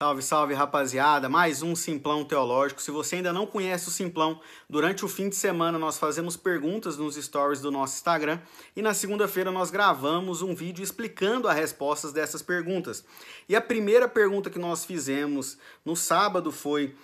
Salve, salve rapaziada! Mais um Simplão Teológico. Se você ainda não conhece o Simplão, durante o fim de semana nós fazemos perguntas nos stories do nosso Instagram e na segunda-feira nós gravamos um vídeo explicando as respostas dessas perguntas. E a primeira pergunta que nós fizemos no sábado foi: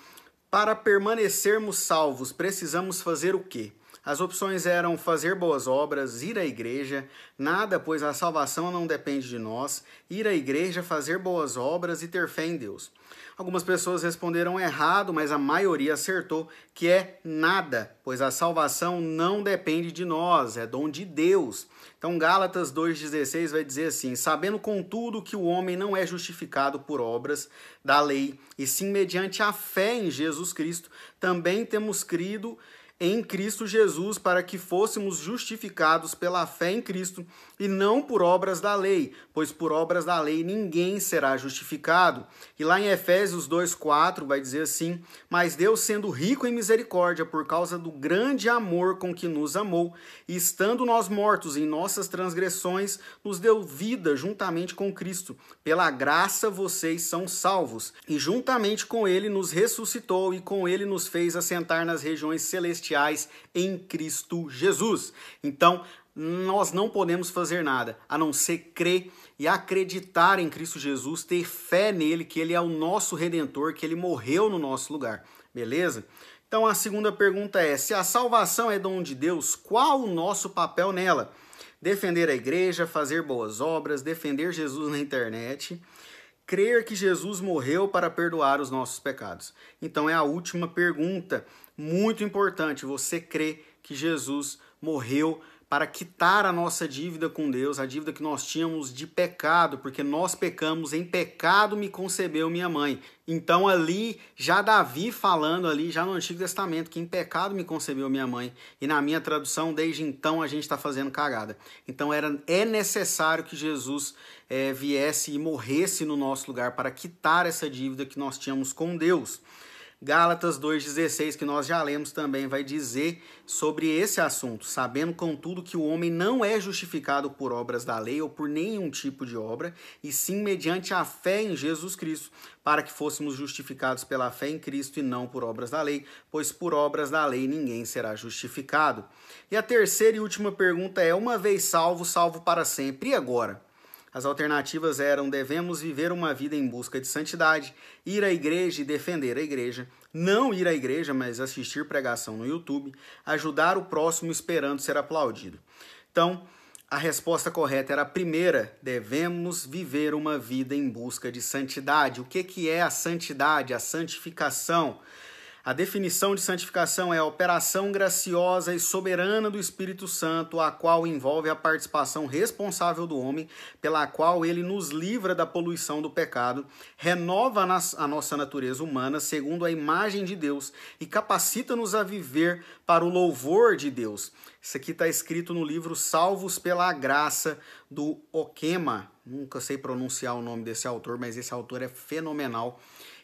Para permanecermos salvos, precisamos fazer o quê? As opções eram fazer boas obras, ir à igreja, nada, pois a salvação não depende de nós, ir à igreja, fazer boas obras e ter fé em Deus. Algumas pessoas responderam errado, mas a maioria acertou, que é nada, pois a salvação não depende de nós, é dom de Deus. Então Gálatas 2,16 vai dizer assim: Sabendo contudo que o homem não é justificado por obras da lei, e sim mediante a fé em Jesus Cristo, também temos crido em Cristo Jesus para que fôssemos justificados pela fé em Cristo e não por obras da lei, pois por obras da lei ninguém será justificado. E lá em Efésios 2:4 vai dizer assim: "Mas Deus, sendo rico em misericórdia por causa do grande amor com que nos amou, e estando nós mortos em nossas transgressões, nos deu vida juntamente com Cristo. Pela graça vocês são salvos, e juntamente com ele nos ressuscitou e com ele nos fez assentar nas regiões celestiais celestiais em Cristo Jesus. Então, nós não podemos fazer nada a não ser crer e acreditar em Cristo Jesus, ter fé nele, que ele é o nosso redentor, que ele morreu no nosso lugar. Beleza? Então a segunda pergunta é: se a salvação é dom de Deus, qual o nosso papel nela? Defender a igreja, fazer boas obras, defender Jesus na internet, crer que Jesus morreu para perdoar os nossos pecados. Então é a última pergunta muito importante você crer que Jesus morreu para quitar a nossa dívida com Deus, a dívida que nós tínhamos de pecado, porque nós pecamos, em pecado me concebeu minha mãe. Então ali, já Davi falando ali, já no Antigo Testamento, que em pecado me concebeu minha mãe. E na minha tradução, desde então a gente está fazendo cagada. Então era, é necessário que Jesus é, viesse e morresse no nosso lugar para quitar essa dívida que nós tínhamos com Deus. Gálatas 2,16, que nós já lemos também, vai dizer sobre esse assunto, sabendo contudo que o homem não é justificado por obras da lei ou por nenhum tipo de obra, e sim mediante a fé em Jesus Cristo, para que fôssemos justificados pela fé em Cristo e não por obras da lei, pois por obras da lei ninguém será justificado. E a terceira e última pergunta é: uma vez salvo, salvo para sempre, e agora? As alternativas eram: devemos viver uma vida em busca de santidade, ir à igreja e defender a igreja, não ir à igreja, mas assistir pregação no YouTube, ajudar o próximo esperando ser aplaudido. Então, a resposta correta era a primeira: devemos viver uma vida em busca de santidade. O que, que é a santidade, a santificação? A definição de santificação é a operação graciosa e soberana do Espírito Santo, a qual envolve a participação responsável do homem, pela qual ele nos livra da poluição do pecado, renova a nossa natureza humana segundo a imagem de Deus e capacita-nos a viver para o louvor de Deus. Isso aqui está escrito no livro Salvos pela Graça, do Okema. Nunca sei pronunciar o nome desse autor, mas esse autor é fenomenal.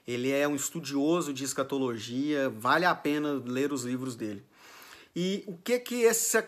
Ele é um estudioso de escatologia, vale a pena ler os livros dele. E o que que essa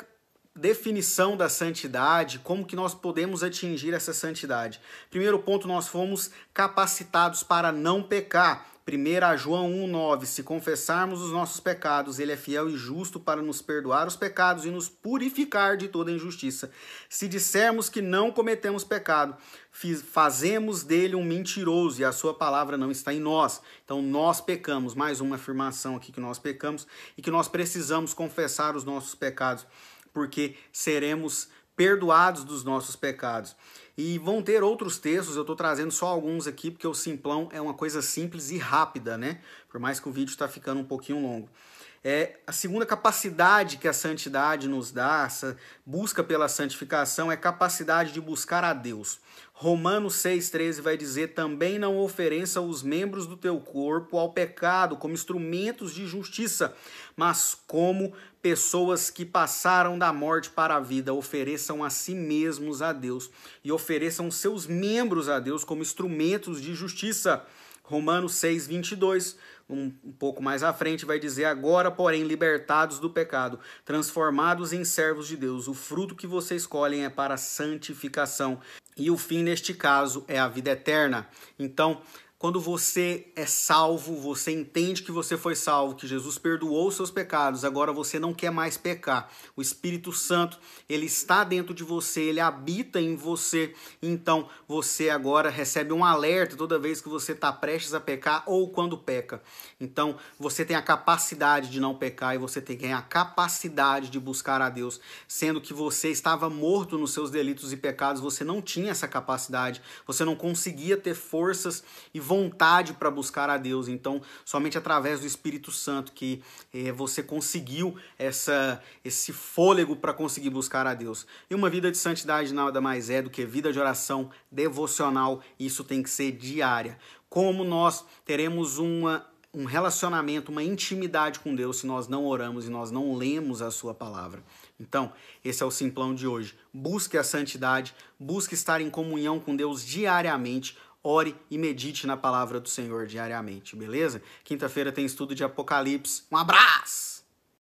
definição da santidade, como que nós podemos atingir essa santidade? Primeiro ponto, nós fomos capacitados para não pecar. 1 João 1,9: Se confessarmos os nossos pecados, Ele é fiel e justo para nos perdoar os pecados e nos purificar de toda injustiça. Se dissermos que não cometemos pecado, fazemos dele um mentiroso e a Sua palavra não está em nós. Então, nós pecamos. Mais uma afirmação aqui que nós pecamos e que nós precisamos confessar os nossos pecados, porque seremos perdoados dos nossos pecados. E vão ter outros textos, eu estou trazendo só alguns aqui, porque o simplão é uma coisa simples e rápida, né? Por mais que o vídeo está ficando um pouquinho longo. É, a segunda capacidade que a santidade nos dá, essa busca pela santificação, é capacidade de buscar a Deus. Romanos 6,13 vai dizer: também não ofereça os membros do teu corpo ao pecado como instrumentos de justiça, mas como pessoas que passaram da morte para a vida, ofereçam a si mesmos a Deus e ofereçam seus membros a Deus como instrumentos de justiça. Romanos 6, 22, um, um pouco mais à frente, vai dizer: Agora, porém, libertados do pecado, transformados em servos de Deus, o fruto que vocês escolhem é para santificação, e o fim, neste caso, é a vida eterna. Então, quando você é salvo, você entende que você foi salvo, que Jesus perdoou os seus pecados, agora você não quer mais pecar. O Espírito Santo, ele está dentro de você, ele habita em você. Então, você agora recebe um alerta toda vez que você está prestes a pecar ou quando peca. Então, você tem a capacidade de não pecar e você tem a capacidade de buscar a Deus, sendo que você estava morto nos seus delitos e pecados, você não tinha essa capacidade, você não conseguia ter forças e vontade para buscar a Deus. Então, somente através do Espírito Santo que eh, você conseguiu essa, esse fôlego para conseguir buscar a Deus. E uma vida de santidade nada mais é do que vida de oração devocional. Isso tem que ser diária. Como nós teremos uma um relacionamento, uma intimidade com Deus se nós não oramos e nós não lemos a sua palavra. Então, esse é o simplão de hoje. Busque a santidade, busque estar em comunhão com Deus diariamente, ore e medite na palavra do Senhor diariamente, beleza? Quinta-feira tem estudo de Apocalipse. Um abraço!